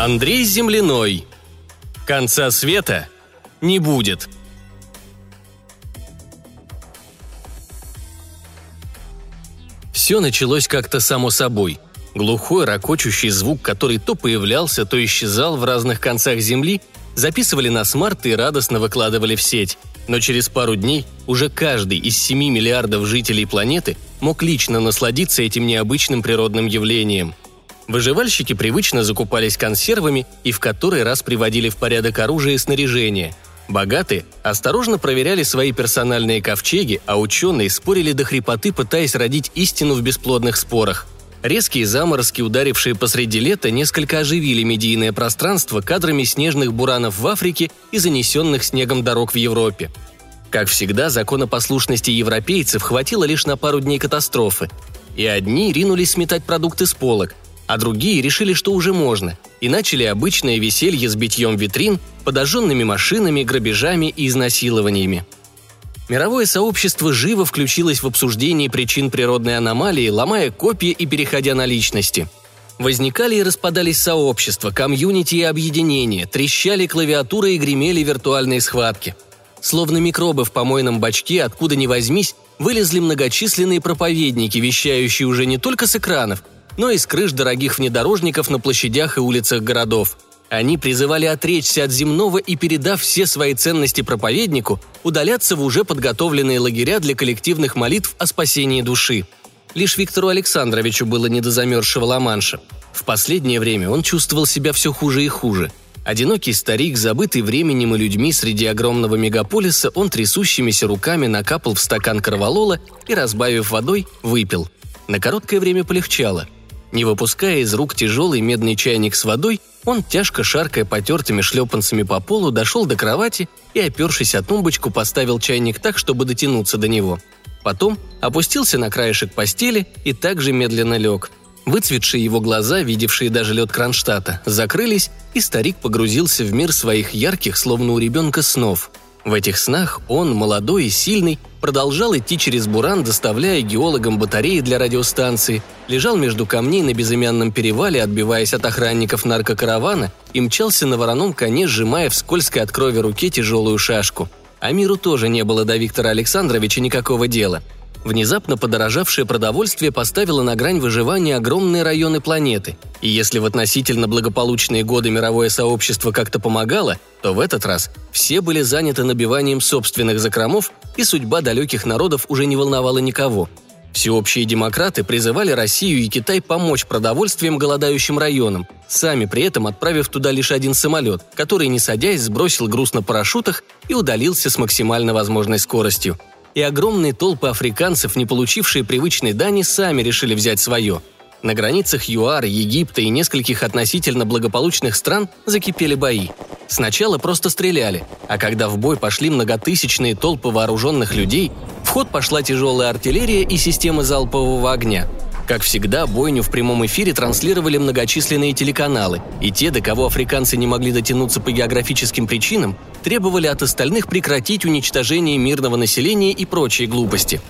Андрей Земляной. Конца света не будет. Все началось как-то само собой. Глухой, ракочущий звук, который то появлялся, то исчезал в разных концах Земли, записывали на смарт и радостно выкладывали в сеть. Но через пару дней уже каждый из 7 миллиардов жителей планеты мог лично насладиться этим необычным природным явлением. Выживальщики привычно закупались консервами и в который раз приводили в порядок оружие и снаряжение. Богатые осторожно проверяли свои персональные ковчеги, а ученые спорили до хрипоты, пытаясь родить истину в бесплодных спорах – Резкие заморозки, ударившие посреди лета, несколько оживили медийное пространство кадрами снежных буранов в Африке и занесенных снегом дорог в Европе. Как всегда, законопослушности европейцев хватило лишь на пару дней катастрофы. И одни ринулись сметать продукты с полок, а другие решили, что уже можно, и начали обычное веселье с битьем витрин, подожженными машинами, грабежами и изнасилованиями – Мировое сообщество живо включилось в обсуждение причин природной аномалии, ломая копии и переходя на личности. Возникали и распадались сообщества, комьюнити и объединения, трещали клавиатуры и гремели виртуальные схватки. Словно микробы в помойном бачке, откуда ни возьмись, вылезли многочисленные проповедники, вещающие уже не только с экранов, но и с крыш дорогих внедорожников на площадях и улицах городов – они призывали отречься от земного и, передав все свои ценности проповеднику, удаляться в уже подготовленные лагеря для коллективных молитв о спасении души. Лишь Виктору Александровичу было не до замерзшего Ла-Манша. В последнее время он чувствовал себя все хуже и хуже. Одинокий старик, забытый временем и людьми среди огромного мегаполиса, он трясущимися руками накапал в стакан корвалола и, разбавив водой, выпил. На короткое время полегчало – не выпуская из рук тяжелый медный чайник с водой, он, тяжко шаркая потертыми шлепанцами по полу, дошел до кровати и, опершись о тумбочку, поставил чайник так, чтобы дотянуться до него. Потом опустился на краешек постели и также медленно лег. Выцветшие его глаза, видевшие даже лед Кронштадта, закрылись, и старик погрузился в мир своих ярких, словно у ребенка, снов – в этих снах он, молодой и сильный, продолжал идти через буран, доставляя геологам батареи для радиостанции, лежал между камней на безымянном перевале, отбиваясь от охранников наркокаравана, и мчался на вороном коне, сжимая в скользкой от крови руке тяжелую шашку. А миру тоже не было до Виктора Александровича никакого дела – Внезапно подорожавшее продовольствие поставило на грань выживания огромные районы планеты. И если в относительно благополучные годы мировое сообщество как-то помогало, то в этот раз все были заняты набиванием собственных закромов, и судьба далеких народов уже не волновала никого. Всеобщие демократы призывали Россию и Китай помочь продовольствием голодающим районам, сами при этом отправив туда лишь один самолет, который, не садясь, сбросил груз на парашютах и удалился с максимально возможной скоростью – и огромные толпы африканцев, не получившие привычной дани, сами решили взять свое. На границах ЮАР, Египта и нескольких относительно благополучных стран закипели бои. Сначала просто стреляли, а когда в бой пошли многотысячные толпы вооруженных людей, в ход пошла тяжелая артиллерия и системы залпового огня – как всегда, бойню в прямом эфире транслировали многочисленные телеканалы, и те, до кого африканцы не могли дотянуться по географическим причинам, требовали от остальных прекратить уничтожение мирного населения и прочие глупости.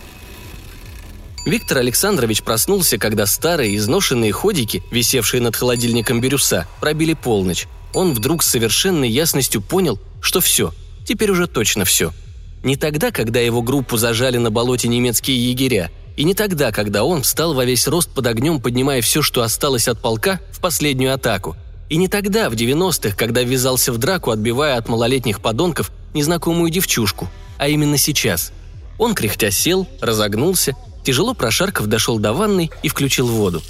Виктор Александрович проснулся, когда старые изношенные ходики, висевшие над холодильником бирюса, пробили полночь. Он вдруг с совершенной ясностью понял, что все, теперь уже точно все. Не тогда, когда его группу зажали на болоте немецкие егеря, и не тогда, когда он встал во весь рост под огнем, поднимая все, что осталось от полка, в последнюю атаку. И не тогда, в 90-х, когда ввязался в драку, отбивая от малолетних подонков незнакомую девчушку, а именно сейчас. Он кряхтя сел, разогнулся, тяжело прошарков дошел до ванной и включил воду.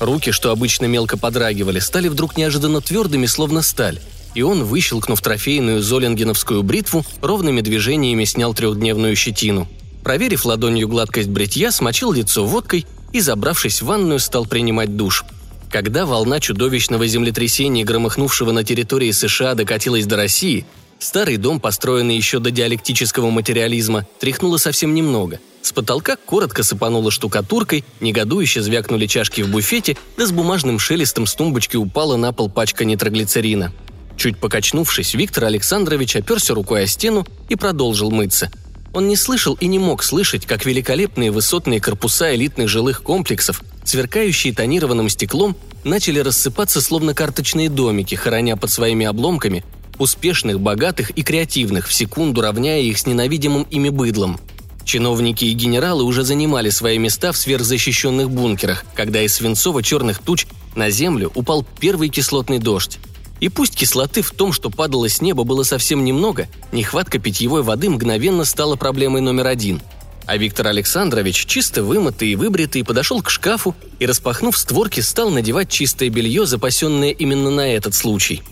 Руки, что обычно мелко подрагивали, стали вдруг неожиданно твердыми, словно сталь, и он, выщелкнув трофейную золингеновскую бритву, ровными движениями снял трехдневную щетину – Проверив ладонью гладкость бритья, смочил лицо водкой и, забравшись в ванную, стал принимать душ. Когда волна чудовищного землетрясения, громыхнувшего на территории США, докатилась до России, старый дом, построенный еще до диалектического материализма, тряхнуло совсем немного. С потолка коротко сыпануло штукатуркой, негодующе звякнули чашки в буфете, да с бумажным шелестом с тумбочки упала на пол пачка нитроглицерина. Чуть покачнувшись, Виктор Александрович оперся рукой о стену и продолжил мыться – он не слышал и не мог слышать, как великолепные высотные корпуса элитных жилых комплексов, сверкающие тонированным стеклом, начали рассыпаться словно карточные домики, хороня под своими обломками успешных, богатых и креативных, в секунду равняя их с ненавидимым ими быдлом. Чиновники и генералы уже занимали свои места в сверхзащищенных бункерах, когда из свинцово-черных туч на землю упал первый кислотный дождь. И пусть кислоты в том, что падало с неба, было совсем немного, нехватка питьевой воды мгновенно стала проблемой номер один – а Виктор Александрович, чисто вымытый и выбритый, подошел к шкафу и, распахнув створки, стал надевать чистое белье, запасенное именно на этот случай.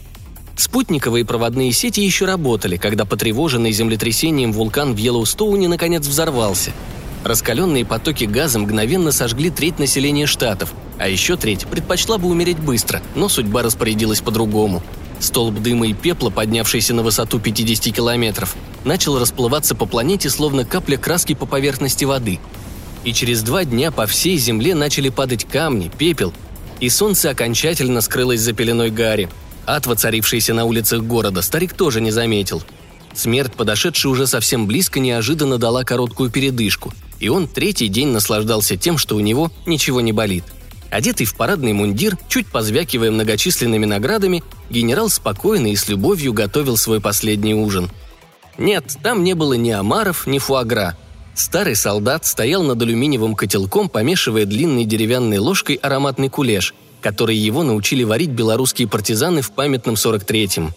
Спутниковые проводные сети еще работали, когда потревоженный землетрясением вулкан в Йеллоустоуне наконец взорвался. Раскаленные потоки газа мгновенно сожгли треть населения штатов, а еще треть предпочла бы умереть быстро, но судьба распорядилась по-другому – Столб дыма и пепла, поднявшийся на высоту 50 километров, начал расплываться по планете, словно капля краски по поверхности воды. И через два дня по всей Земле начали падать камни, пепел, и солнце окончательно скрылось за пеленой гари. Ад, воцарившийся на улицах города, старик тоже не заметил. Смерть, подошедшая уже совсем близко, неожиданно дала короткую передышку, и он третий день наслаждался тем, что у него ничего не болит – Одетый в парадный мундир, чуть позвякивая многочисленными наградами, генерал спокойно и с любовью готовил свой последний ужин. Нет, там не было ни омаров, ни фуагра. Старый солдат стоял над алюминиевым котелком, помешивая длинной деревянной ложкой ароматный кулеш, который его научили варить белорусские партизаны в памятном 43-м.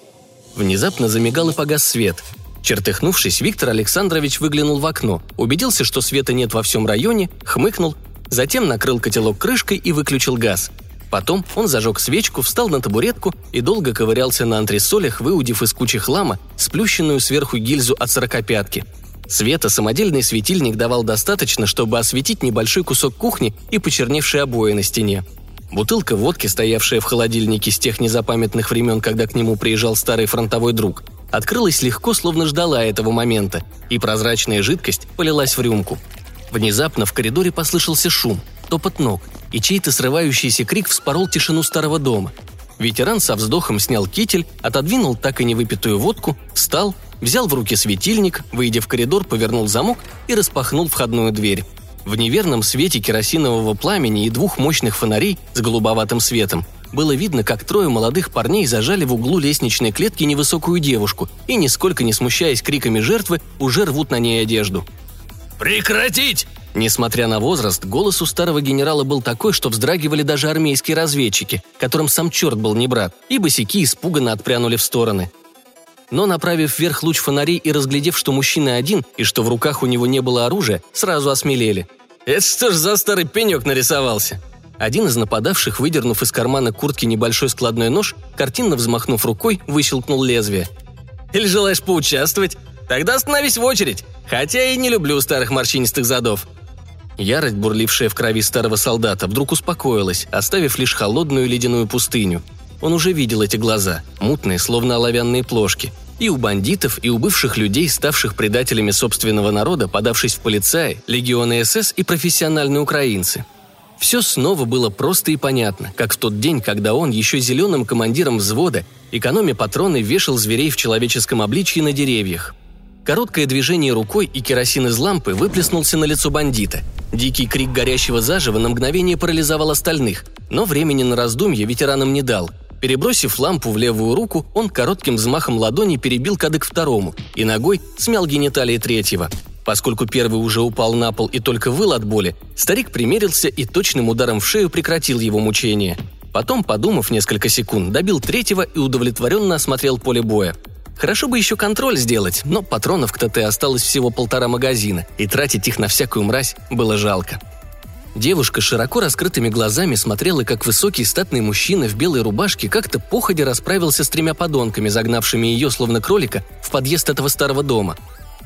Внезапно замигал и погас свет. Чертыхнувшись, Виктор Александрович выглянул в окно, убедился, что света нет во всем районе, хмыкнул Затем накрыл котелок крышкой и выключил газ. Потом он зажег свечку, встал на табуретку и долго ковырялся на антресолях, выудив из кучи хлама сплющенную сверху гильзу от сорокопятки. Света самодельный светильник давал достаточно, чтобы осветить небольшой кусок кухни и почерневшие обои на стене. Бутылка водки, стоявшая в холодильнике с тех незапамятных времен, когда к нему приезжал старый фронтовой друг, открылась легко, словно ждала этого момента, и прозрачная жидкость полилась в рюмку – Внезапно в коридоре послышался шум, топот ног, и чей-то срывающийся крик вспорол тишину старого дома. Ветеран со вздохом снял китель, отодвинул так и невыпитую водку, встал, взял в руки светильник, выйдя в коридор, повернул замок и распахнул входную дверь. В неверном свете керосинового пламени и двух мощных фонарей с голубоватым светом было видно, как трое молодых парней зажали в углу лестничной клетки невысокую девушку и, нисколько не смущаясь криками жертвы, уже рвут на ней одежду – «Прекратить!» Несмотря на возраст, голос у старого генерала был такой, что вздрагивали даже армейские разведчики, которым сам черт был не брат, и босики испуганно отпрянули в стороны. Но, направив вверх луч фонарей и разглядев, что мужчина один и что в руках у него не было оружия, сразу осмелели. «Это что ж за старый пенек нарисовался?» Один из нападавших, выдернув из кармана куртки небольшой складной нож, картинно взмахнув рукой, выщелкнул лезвие. «Или желаешь поучаствовать? Тогда остановись в очередь. Хотя и не люблю старых морщинистых задов». Ярость, бурлившая в крови старого солдата, вдруг успокоилась, оставив лишь холодную ледяную пустыню. Он уже видел эти глаза, мутные, словно оловянные плошки. И у бандитов, и у бывших людей, ставших предателями собственного народа, подавшись в полицаи, легионы СС и профессиональные украинцы. Все снова было просто и понятно, как в тот день, когда он, еще зеленым командиром взвода, экономя патроны, вешал зверей в человеческом обличье на деревьях – Короткое движение рукой и керосин из лампы выплеснулся на лицо бандита. Дикий крик горящего заживо на мгновение парализовал остальных, но времени на раздумье ветеранам не дал. Перебросив лампу в левую руку, он коротким взмахом ладони перебил кадык второму и ногой смял гениталии третьего. Поскольку первый уже упал на пол и только выл от боли, старик примерился и точным ударом в шею прекратил его мучение. Потом, подумав несколько секунд, добил третьего и удовлетворенно осмотрел поле боя – Хорошо бы еще контроль сделать, но патронов к ТТ осталось всего полтора магазина, и тратить их на всякую мразь было жалко. Девушка широко раскрытыми глазами смотрела, как высокий статный мужчина в белой рубашке как-то походе расправился с тремя подонками, загнавшими ее, словно кролика, в подъезд этого старого дома.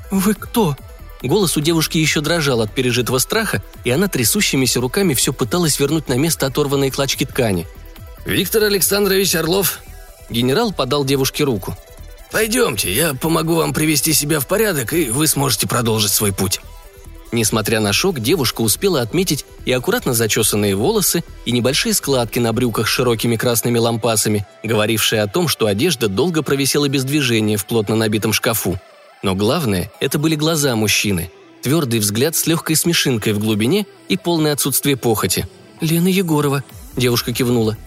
«Вы кто?» Голос у девушки еще дрожал от пережитого страха, и она трясущимися руками все пыталась вернуть на место оторванные клочки ткани. «Виктор Александрович Орлов». Генерал подал девушке руку. «Пойдемте, я помогу вам привести себя в порядок, и вы сможете продолжить свой путь». Несмотря на шок, девушка успела отметить и аккуратно зачесанные волосы, и небольшие складки на брюках с широкими красными лампасами, говорившие о том, что одежда долго провисела без движения в плотно набитом шкафу. Но главное – это были глаза мужчины. Твердый взгляд с легкой смешинкой в глубине и полное отсутствие похоти. «Лена Егорова», – девушка кивнула.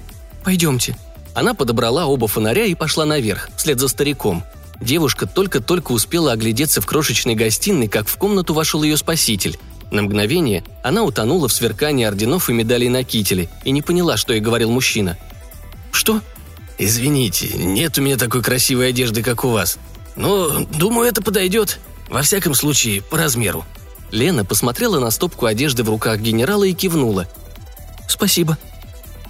«Пойдемте». Она подобрала оба фонаря и пошла наверх, вслед за стариком. Девушка только-только успела оглядеться в крошечной гостиной, как в комнату вошел ее спаситель. На мгновение она утонула в сверкании орденов и медалей на кителе и не поняла, что ей говорил мужчина. «Что?» «Извините, нет у меня такой красивой одежды, как у вас. Но, думаю, это подойдет. Во всяком случае, по размеру». Лена посмотрела на стопку одежды в руках генерала и кивнула. «Спасибо».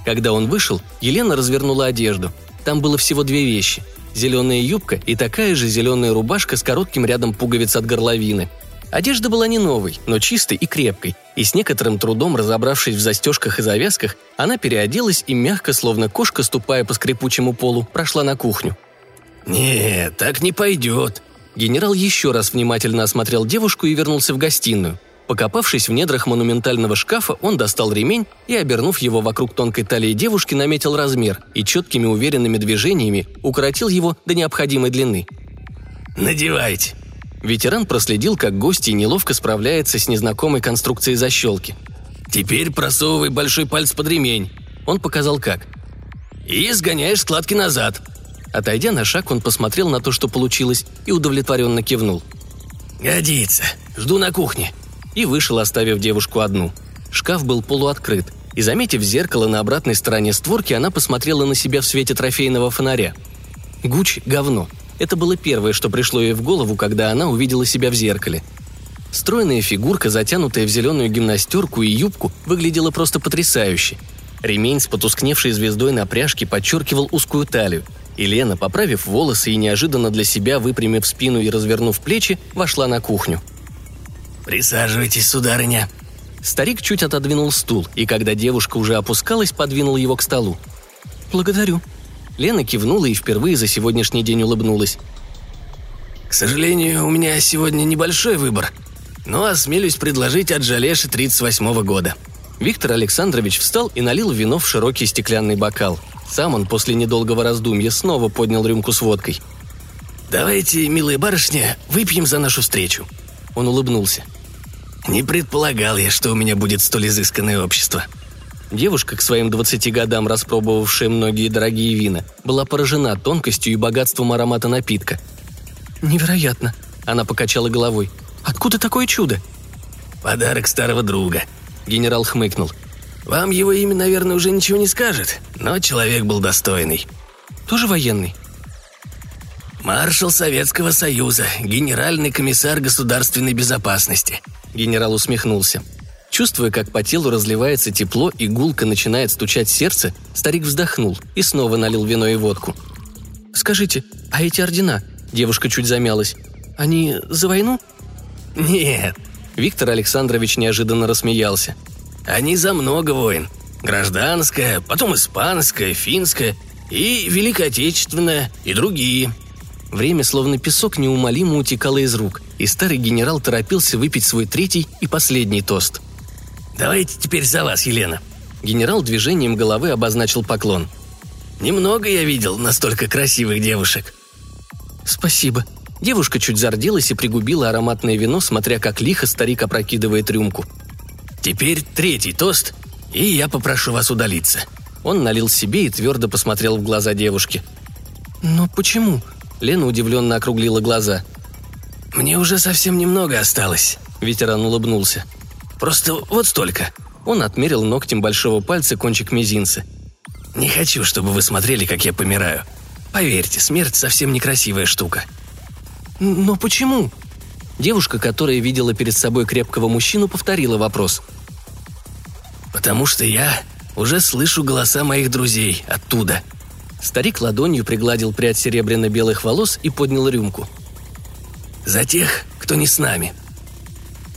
Когда он вышел, Елена развернула одежду. Там было всего две вещи – зеленая юбка и такая же зеленая рубашка с коротким рядом пуговиц от горловины. Одежда была не новой, но чистой и крепкой, и с некоторым трудом разобравшись в застежках и завязках, она переоделась и мягко, словно кошка, ступая по скрипучему полу, прошла на кухню. «Нет, так не пойдет», Генерал еще раз внимательно осмотрел девушку и вернулся в гостиную. Покопавшись в недрах монументального шкафа, он достал ремень и, обернув его вокруг тонкой талии девушки, наметил размер и четкими уверенными движениями укоротил его до необходимой длины. «Надевайте!» Ветеран проследил, как гостья неловко справляется с незнакомой конструкцией защелки. «Теперь просовывай большой палец под ремень». Он показал как. «И сгоняешь складки назад». Отойдя на шаг, он посмотрел на то, что получилось, и удовлетворенно кивнул. «Годится. Жду на кухне и вышел, оставив девушку одну. Шкаф был полуоткрыт, и, заметив зеркало на обратной стороне створки, она посмотрела на себя в свете трофейного фонаря. Гуч – говно. Это было первое, что пришло ей в голову, когда она увидела себя в зеркале. Стройная фигурка, затянутая в зеленую гимнастерку и юбку, выглядела просто потрясающе. Ремень с потускневшей звездой на пряжке подчеркивал узкую талию. И Лена, поправив волосы и неожиданно для себя выпрямив спину и развернув плечи, вошла на кухню – «Присаживайтесь, сударыня». Старик чуть отодвинул стул, и когда девушка уже опускалась, подвинул его к столу. «Благодарю». Лена кивнула и впервые за сегодняшний день улыбнулась. «К сожалению, у меня сегодня небольшой выбор, но осмелюсь предложить от Жалеши 38-го года». Виктор Александрович встал и налил вино в широкий стеклянный бокал. Сам он после недолгого раздумья снова поднял рюмку с водкой. «Давайте, милая барышня, выпьем за нашу встречу», он улыбнулся. «Не предполагал я, что у меня будет столь изысканное общество». Девушка, к своим 20 годам распробовавшая многие дорогие вина, была поражена тонкостью и богатством аромата напитка. «Невероятно!» – она покачала головой. «Откуда такое чудо?» «Подарок старого друга», – генерал хмыкнул. «Вам его имя, наверное, уже ничего не скажет, но человек был достойный». «Тоже военный?» «Маршал Советского Союза, генеральный комиссар государственной безопасности», – генерал усмехнулся. Чувствуя, как по телу разливается тепло и гулко начинает стучать сердце, старик вздохнул и снова налил вино и водку. «Скажите, а эти ордена?» – девушка чуть замялась. «Они за войну?» «Нет», – Виктор Александрович неожиданно рассмеялся. «Они за много войн. Гражданская, потом испанская, финская и Великая Отечественная, и другие. Время, словно песок, неумолимо утекало из рук, и старый генерал торопился выпить свой третий и последний тост. «Давайте теперь за вас, Елена». Генерал движением головы обозначил поклон. «Немного я видел настолько красивых девушек». «Спасибо». Девушка чуть зарделась и пригубила ароматное вино, смотря как лихо старик опрокидывает рюмку. «Теперь третий тост, и я попрошу вас удалиться». Он налил себе и твердо посмотрел в глаза девушки. «Но почему?» Лена удивленно округлила глаза. «Мне уже совсем немного осталось», – ветеран улыбнулся. «Просто вот столько». Он отмерил ногтем большого пальца кончик мизинца. «Не хочу, чтобы вы смотрели, как я помираю. Поверьте, смерть совсем некрасивая штука». «Но почему?» Девушка, которая видела перед собой крепкого мужчину, повторила вопрос. «Потому что я уже слышу голоса моих друзей оттуда», Старик ладонью пригладил прядь серебряно-белых волос и поднял рюмку. «За тех, кто не с нами».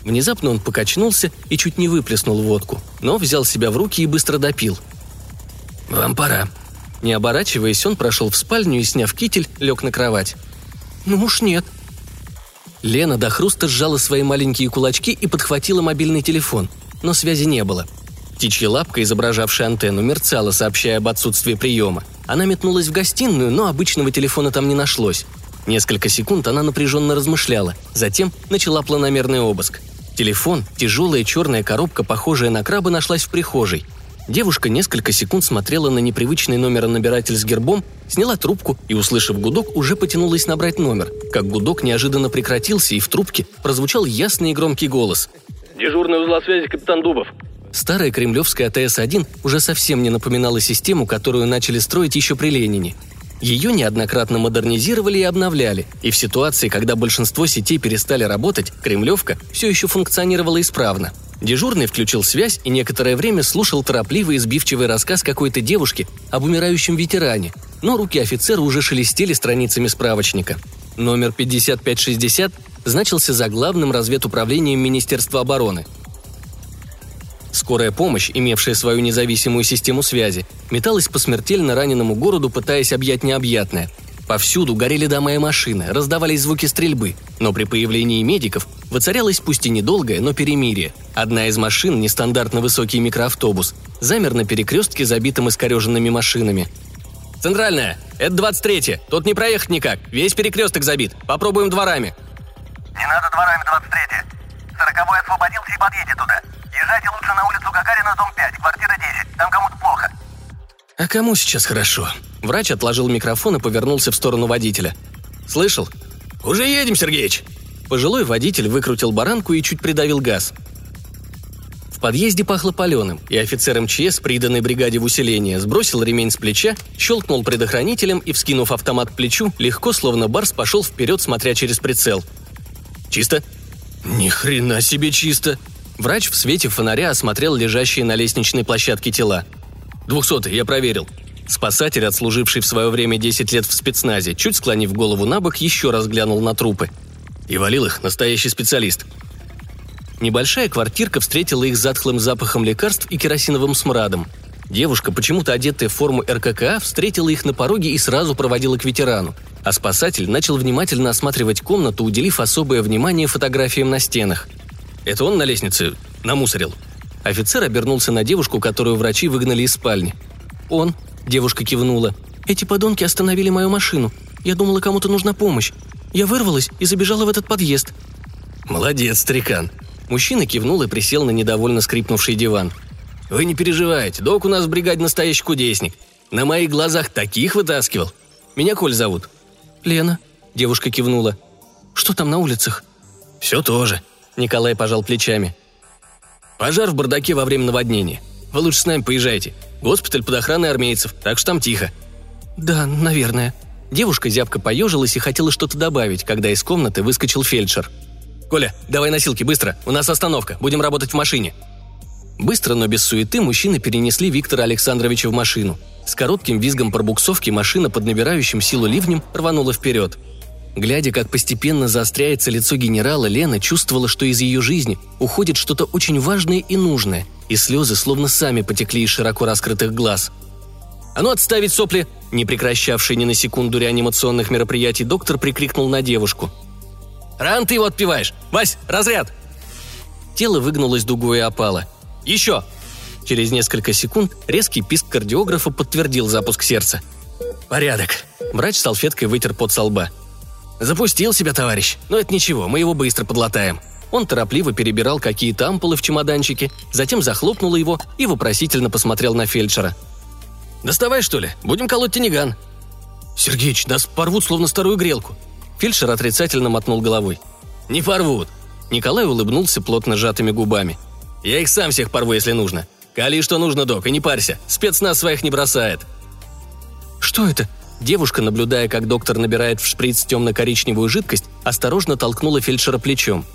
Внезапно он покачнулся и чуть не выплеснул водку, но взял себя в руки и быстро допил. «Вам пора». Не оборачиваясь, он прошел в спальню и, сняв китель, лег на кровать. «Ну уж нет». Лена до хруста сжала свои маленькие кулачки и подхватила мобильный телефон, но связи не было – Птичья лапка, изображавшая антенну, мерцала, сообщая об отсутствии приема. Она метнулась в гостиную, но обычного телефона там не нашлось. Несколько секунд она напряженно размышляла, затем начала планомерный обыск. Телефон, тяжелая черная коробка, похожая на краба, нашлась в прихожей. Девушка несколько секунд смотрела на непривычный номеронабиратель с гербом, сняла трубку и, услышав гудок, уже потянулась набрать номер, как гудок неожиданно прекратился, и в трубке прозвучал ясный и громкий голос. «Дежурный узла связи, капитан Дубов». Старая кремлевская АТС-1 уже совсем не напоминала систему, которую начали строить еще при Ленине. Ее неоднократно модернизировали и обновляли, и в ситуации, когда большинство сетей перестали работать, Кремлевка все еще функционировала исправно – Дежурный включил связь и некоторое время слушал торопливый и сбивчивый рассказ какой-то девушки об умирающем ветеране, но руки офицера уже шелестели страницами справочника. Номер 5560 значился за главным разведуправлением Министерства обороны. Скорая помощь, имевшая свою независимую систему связи, металась по смертельно раненому городу, пытаясь объять необъятное – Повсюду горели дома и машины, раздавались звуки стрельбы, но при появлении медиков воцарялось пусть и недолгое, но перемирие. Одна из машин, нестандартно высокий микроавтобус, замер на перекрестке, забитым искореженными машинами. «Центральная! Это 23-я! Тут не проехать никак! Весь перекресток забит! Попробуем дворами!» «Не надо дворами, 23-я! Сороковой освободился и подъедет туда! Езжайте лучше на улицу Гагарина, дом 5, квартира 10, там кому-то плохо!» «А кому сейчас хорошо?» Врач отложил микрофон и повернулся в сторону водителя. «Слышал?» «Уже едем, Сергеич!» Пожилой водитель выкрутил баранку и чуть придавил газ. В подъезде пахло паленым, и офицер МЧС, приданной бригаде в усиление, сбросил ремень с плеча, щелкнул предохранителем и, вскинув автомат к плечу, легко, словно барс, пошел вперед, смотря через прицел. «Чисто?» «Ни хрена себе чисто!» Врач в свете фонаря осмотрел лежащие на лестничной площадке тела. «Двухсотый, я проверил», Спасатель, отслуживший в свое время 10 лет в спецназе, чуть склонив голову на бок, еще раз глянул на трупы. И валил их настоящий специалист. Небольшая квартирка встретила их затхлым запахом лекарств и керосиновым смрадом. Девушка, почему-то одетая в форму РККА, встретила их на пороге и сразу проводила к ветерану. А спасатель начал внимательно осматривать комнату, уделив особое внимание фотографиям на стенах. «Это он на лестнице намусорил?» Офицер обернулся на девушку, которую врачи выгнали из спальни. «Он», Девушка кивнула. «Эти подонки остановили мою машину. Я думала, кому-то нужна помощь. Я вырвалась и забежала в этот подъезд». «Молодец, старикан». Мужчина кивнул и присел на недовольно скрипнувший диван. «Вы не переживайте, док у нас в бригаде настоящий кудесник. На моих глазах таких вытаскивал. Меня Коль зовут». «Лена», — девушка кивнула. «Что там на улицах?» «Все тоже», — Николай пожал плечами. «Пожар в бардаке во время наводнения. Вы лучше с нами поезжайте. Госпиталь под охраной армейцев, так что там тихо». «Да, наверное». Девушка зябко поежилась и хотела что-то добавить, когда из комнаты выскочил фельдшер. «Коля, давай носилки, быстро! У нас остановка, будем работать в машине!» Быстро, но без суеты мужчины перенесли Виктора Александровича в машину. С коротким визгом пробуксовки машина под набирающим силу ливнем рванула вперед. Глядя, как постепенно заостряется лицо генерала, Лена чувствовала, что из ее жизни уходит что-то очень важное и нужное, и слезы словно сами потекли из широко раскрытых глаз. «А ну отставить сопли!» Не прекращавший ни на секунду реанимационных мероприятий доктор прикрикнул на девушку. «Ран ты его отпиваешь! Вась, разряд!» Тело выгнулось дугой и опало. «Еще!» Через несколько секунд резкий писк кардиографа подтвердил запуск сердца. «Порядок!» Врач салфеткой вытер пот со лба. «Запустил себя, товарищ. Но это ничего, мы его быстро подлатаем». Он торопливо перебирал какие-то ампулы в чемоданчике, затем захлопнул его и вопросительно посмотрел на фельдшера. «Доставай, что ли? Будем колоть тенеган». «Сергеич, нас порвут, словно старую грелку». Фельдшер отрицательно мотнул головой. «Не порвут». Николай улыбнулся плотно сжатыми губами. «Я их сам всех порву, если нужно. Кали что нужно, док, и не парься. Спецназ своих не бросает». «Что это?» Девушка, наблюдая, как доктор набирает в шприц темно-коричневую жидкость, осторожно толкнула фельдшера плечом.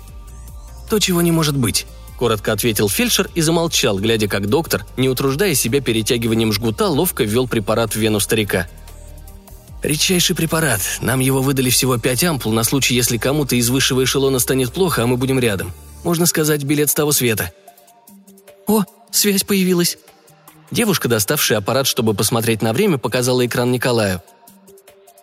«То, чего не может быть», – коротко ответил фельдшер и замолчал, глядя, как доктор, не утруждая себя перетягиванием жгута, ловко ввел препарат в вену старика. «Редчайший препарат. Нам его выдали всего пять ампул на случай, если кому-то из высшего эшелона станет плохо, а мы будем рядом. Можно сказать, билет с того света». «О, связь появилась», Девушка, доставшая аппарат, чтобы посмотреть на время, показала экран Николаю.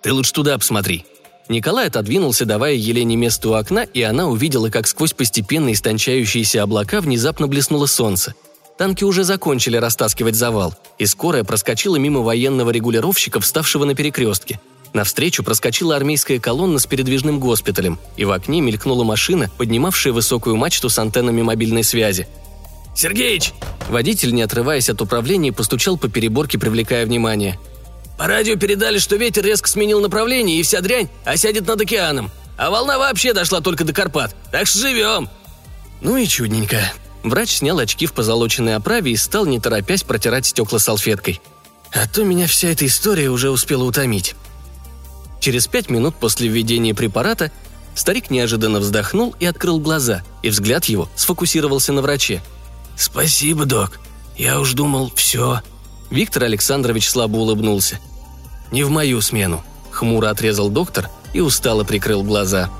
«Ты лучше туда посмотри». Николай отодвинулся, давая Елене место у окна, и она увидела, как сквозь постепенно истончающиеся облака внезапно блеснуло солнце. Танки уже закончили растаскивать завал, и скорая проскочила мимо военного регулировщика, вставшего на перекрестке. Навстречу проскочила армейская колонна с передвижным госпиталем, и в окне мелькнула машина, поднимавшая высокую мачту с антеннами мобильной связи. Сергеич!» Водитель, не отрываясь от управления, постучал по переборке, привлекая внимание. «По радио передали, что ветер резко сменил направление, и вся дрянь осядет над океаном. А волна вообще дошла только до Карпат. Так что живем!» «Ну и чудненько». Врач снял очки в позолоченной оправе и стал, не торопясь, протирать стекла салфеткой. «А то меня вся эта история уже успела утомить». Через пять минут после введения препарата старик неожиданно вздохнул и открыл глаза, и взгляд его сфокусировался на враче. «Спасибо, док. Я уж думал, все». Виктор Александрович слабо улыбнулся. «Не в мою смену», — хмуро отрезал доктор и устало прикрыл глаза.